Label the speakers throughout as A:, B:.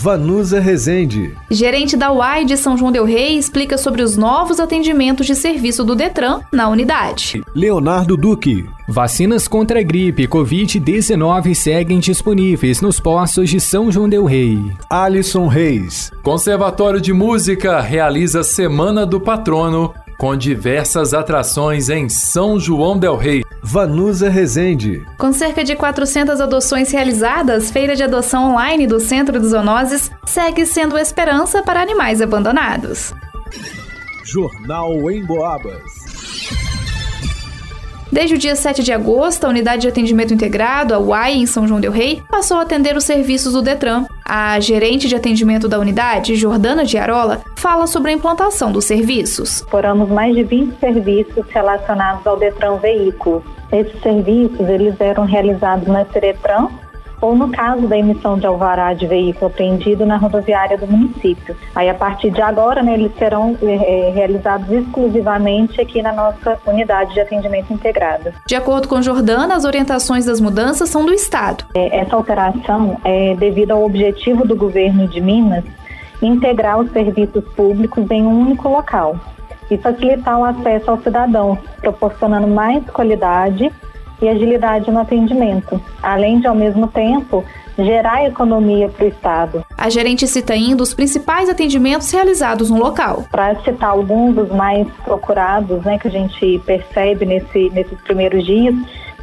A: Vanusa Rezende.
B: Gerente da UAI de São João Del Rei explica sobre os novos atendimentos de serviço do Detran na unidade.
A: Leonardo Duque.
C: Vacinas contra a gripe e Covid-19 seguem disponíveis nos postos de São João Del Rei.
A: Alisson Reis.
D: Conservatório de Música realiza Semana do Patrono com diversas atrações em São João Del Rei.
A: Vanusa Rezende.
B: Com cerca de 400 adoções realizadas, Feira de Adoção Online do Centro dos Zoonoses segue sendo esperança para animais abandonados.
A: Jornal em Boabas.
B: Desde o dia 7 de agosto, a Unidade de Atendimento Integrado, a UAI, em São João del Rei, passou a atender os serviços do Detran. A gerente de atendimento da unidade, Jordana Diarola, fala sobre a implantação dos serviços.
E: Foramos mais de 20 serviços relacionados ao Detran Veículos. Esses serviços eles eram realizados na Seretran, ou no caso da emissão de alvará de veículo apreendido na rodoviária do município. Aí, a partir de agora, né, eles serão é, realizados exclusivamente aqui na nossa unidade de atendimento integrado.
B: De acordo com Jordana, as orientações das mudanças são do Estado.
E: É, essa alteração é devido ao objetivo do governo de Minas integrar os serviços públicos em um único local e facilitar o acesso aos cidadãos, proporcionando mais qualidade e agilidade no atendimento, além de, ao mesmo tempo, gerar economia para o Estado.
B: A gerente cita ainda os principais atendimentos realizados no local.
E: Para citar alguns dos mais procurados, né, que a gente percebe nesse, nesses primeiros dias,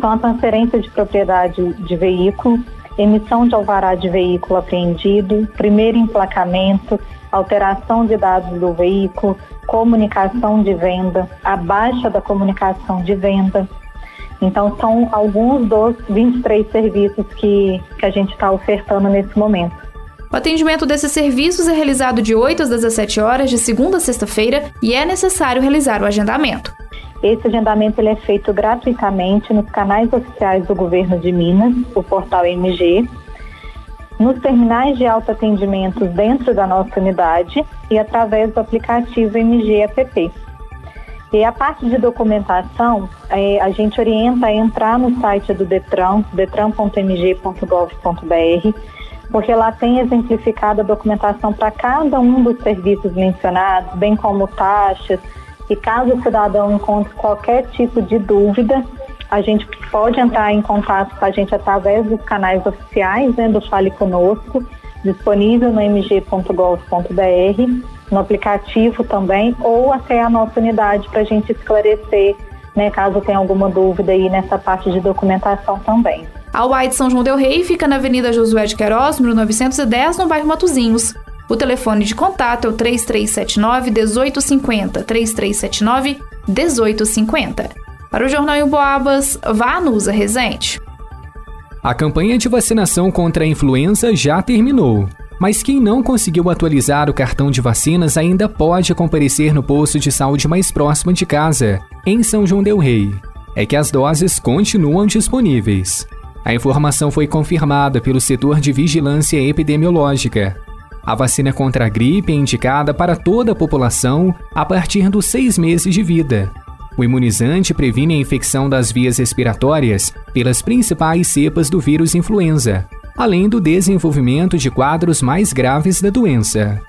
E: são a transferência de propriedade de veículo, emissão de alvará de veículo apreendido, primeiro emplacamento, alteração de dados do veículo, comunicação de venda, a baixa da comunicação de venda, então, são alguns dos 23 serviços que, que a gente está ofertando nesse momento.
B: O atendimento desses serviços é realizado de 8 às 17 horas, de segunda a sexta-feira, e é necessário realizar o agendamento.
E: Esse agendamento ele é feito gratuitamente nos canais oficiais do governo de Minas, o portal MG, nos terminais de autoatendimento dentro da nossa unidade e através do aplicativo MG App. E a parte de documentação, é, a gente orienta a entrar no site do Detran, detran.mg.gov.br, porque lá tem exemplificado a documentação para cada um dos serviços mencionados, bem como taxas. E caso o cidadão encontre qualquer tipo de dúvida, a gente pode entrar em contato com a gente através dos canais oficiais né, do Fale Conosco, disponível no mg.gov.br no aplicativo também, ou até a nossa unidade para a gente esclarecer, né, caso tenha alguma dúvida aí nessa parte de documentação também.
B: A UAI de São João Del Rei fica na Avenida Josué de Queiroz, número 910, no bairro Matozinhos. O telefone de contato é o 3379 1850, 3379 1850. Para o Jornal em Boabas, vá no Usa Resente.
C: A campanha de vacinação contra a influenza já terminou. Mas quem não conseguiu atualizar o cartão de vacinas ainda pode comparecer no posto de saúde mais próximo de casa, em São João Del Rei. É que as doses continuam disponíveis. A informação foi confirmada pelo setor de vigilância epidemiológica. A vacina contra a gripe é indicada para toda a população a partir dos seis meses de vida. O imunizante previne a infecção das vias respiratórias pelas principais cepas do vírus influenza, além do desenvolvimento de quadros mais graves da doença.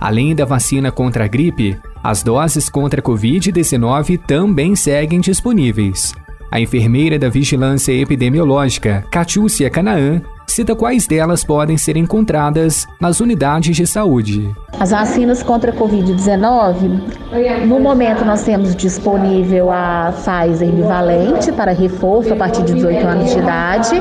C: Além da vacina contra a gripe, as doses contra a Covid-19 também seguem disponíveis. A enfermeira da Vigilância Epidemiológica, Catiúcia Canaã, cita quais delas podem ser encontradas nas unidades de saúde.
F: As vacinas contra a Covid-19, no momento nós temos disponível a Pfizer bivalente para reforço a partir de 18 anos de idade.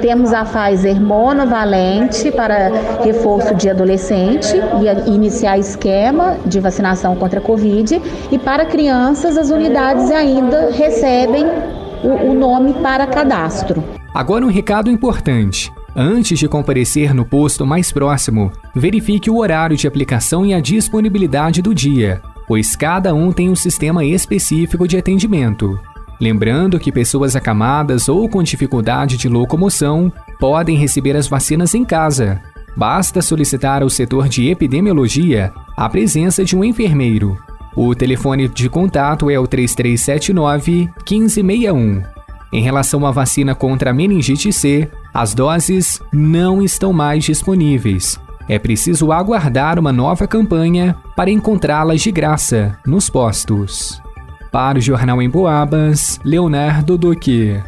F: Temos a Pfizer monovalente para reforço de adolescente e iniciar esquema de vacinação contra a Covid. E para crianças, as unidades ainda recebem o, o nome para cadastro.
C: Agora um recado importante. Antes de comparecer no posto mais próximo, verifique o horário de aplicação e a disponibilidade do dia, pois cada um tem um sistema específico de atendimento. Lembrando que pessoas acamadas ou com dificuldade de locomoção podem receber as vacinas em casa. Basta solicitar ao setor de epidemiologia a presença de um enfermeiro. O telefone de contato é o 3379 1561. Em relação à vacina contra a meningite C, as doses não estão mais disponíveis. É preciso aguardar uma nova campanha para encontrá-las de graça nos postos. Para o Jornal em Boabas, Leonardo Duque.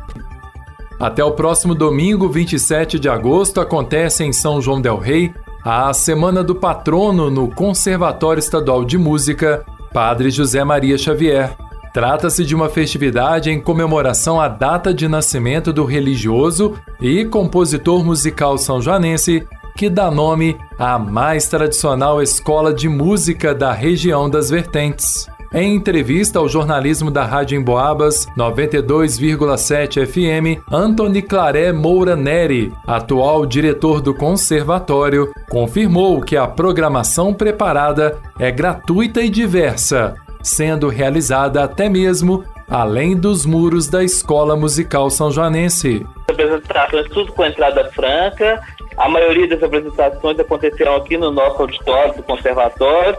D: Até o próximo domingo, 27 de agosto, acontece em São João Del Rei a Semana do Patrono no Conservatório Estadual de Música Padre José Maria Xavier. Trata-se de uma festividade em comemoração à data de nascimento do religioso e compositor musical são joanense que dá nome à mais tradicional escola de música da região das Vertentes. Em entrevista ao jornalismo da Rádio Emboabas 92,7 FM, Antony Claré Moura Neri, atual diretor do conservatório, confirmou que a programação preparada é gratuita e diversa, sendo realizada até mesmo além dos muros da Escola Musical São Joanense.
G: Apresentações tudo com entrada franca. A maioria das apresentações aconteceram aqui no nosso auditório do conservatório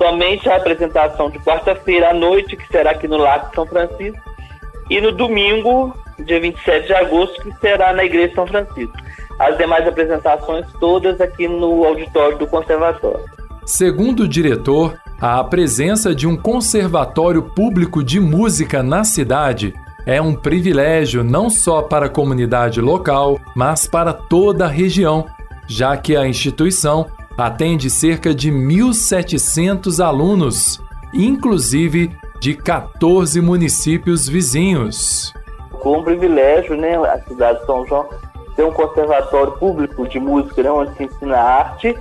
G: somente a apresentação de quarta-feira à noite, que será aqui no Lago São Francisco, e no domingo, dia 27 de agosto, que será na Igreja São Francisco. As demais apresentações todas aqui no auditório do Conservatório.
D: Segundo o diretor, a presença de um conservatório público de música na cidade é um privilégio não só para a comunidade local, mas para toda a região, já que a instituição atende cerca de 1.700 alunos, inclusive de 14 municípios vizinhos.
G: Com um privilégio, né, a cidade de São João ter um conservatório público de música, né, onde se ensina arte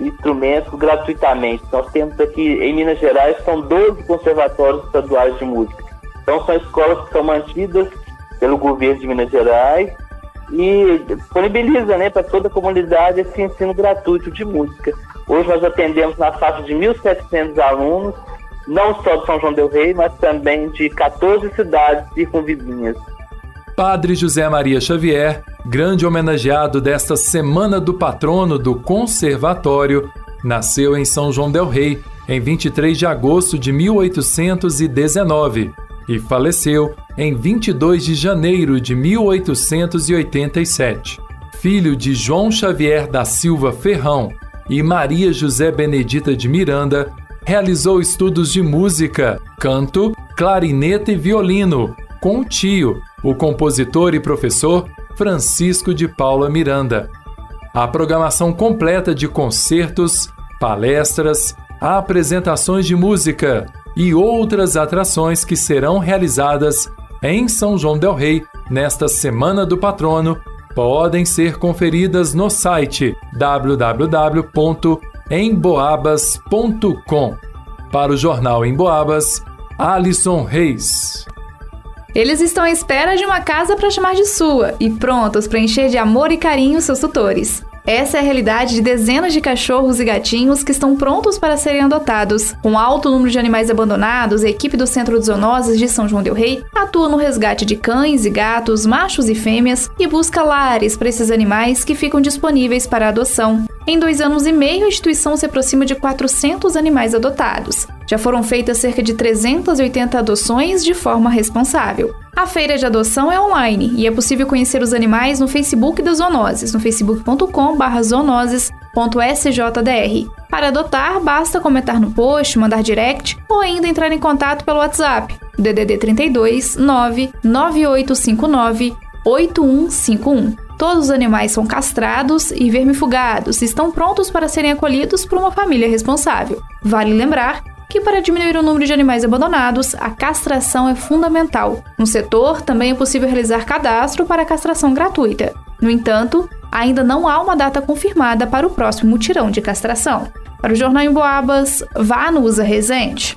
G: instrumentos gratuitamente. Nós temos aqui em Minas Gerais são 12 conservatórios estaduais de música. Então são escolas que são mantidas pelo governo de Minas Gerais e disponibiliza né, para toda a comunidade esse ensino gratuito de música. Hoje nós atendemos na faixa de 1.700 alunos, não só de São João del Rei, mas também de 14 cidades circunvizinhas.
D: Padre José Maria Xavier, grande homenageado desta Semana do Patrono do Conservatório, nasceu em São João del Rei em 23 de agosto de 1819 e faleceu em 22 de janeiro de 1887. Filho de João Xavier da Silva Ferrão e Maria José Benedita de Miranda, realizou estudos de música, canto, clarineta e violino com o tio, o compositor e professor Francisco de Paula Miranda. A programação completa de concertos, palestras, apresentações de música, e outras atrações que serão realizadas em São João Del Rei nesta Semana do Patrono podem ser conferidas no site www.emboabas.com. Para o Jornal Emboabas, Alisson Reis.
B: Eles estão à espera de uma casa para chamar de sua e prontos para encher de amor e carinho seus tutores. Essa é a realidade de dezenas de cachorros e gatinhos que estão prontos para serem adotados. Com alto número de animais abandonados, a equipe do Centro de Zoonoses de São João del Rei atua no resgate de cães e gatos, machos e fêmeas e busca lares para esses animais que ficam disponíveis para adoção. Em dois anos e meio, a instituição se aproxima de 400 animais adotados. Já foram feitas cerca de 380 adoções de forma responsável. A feira de adoção é online e é possível conhecer os animais no Facebook das Zoonoses, no facebook.com.br zoonoses.sjdr. Para adotar, basta comentar no post, mandar direct ou ainda entrar em contato pelo WhatsApp DDD 32 99859 8151. Todos os animais são castrados e vermifugados e estão prontos para serem acolhidos por uma família responsável. Vale lembrar que para diminuir o número de animais abandonados, a castração é fundamental. No setor, também é possível realizar cadastro para castração gratuita. No entanto, ainda não há uma data confirmada para o próximo mutirão de castração. Para o Jornal em Boabas, vá no Usa Resente.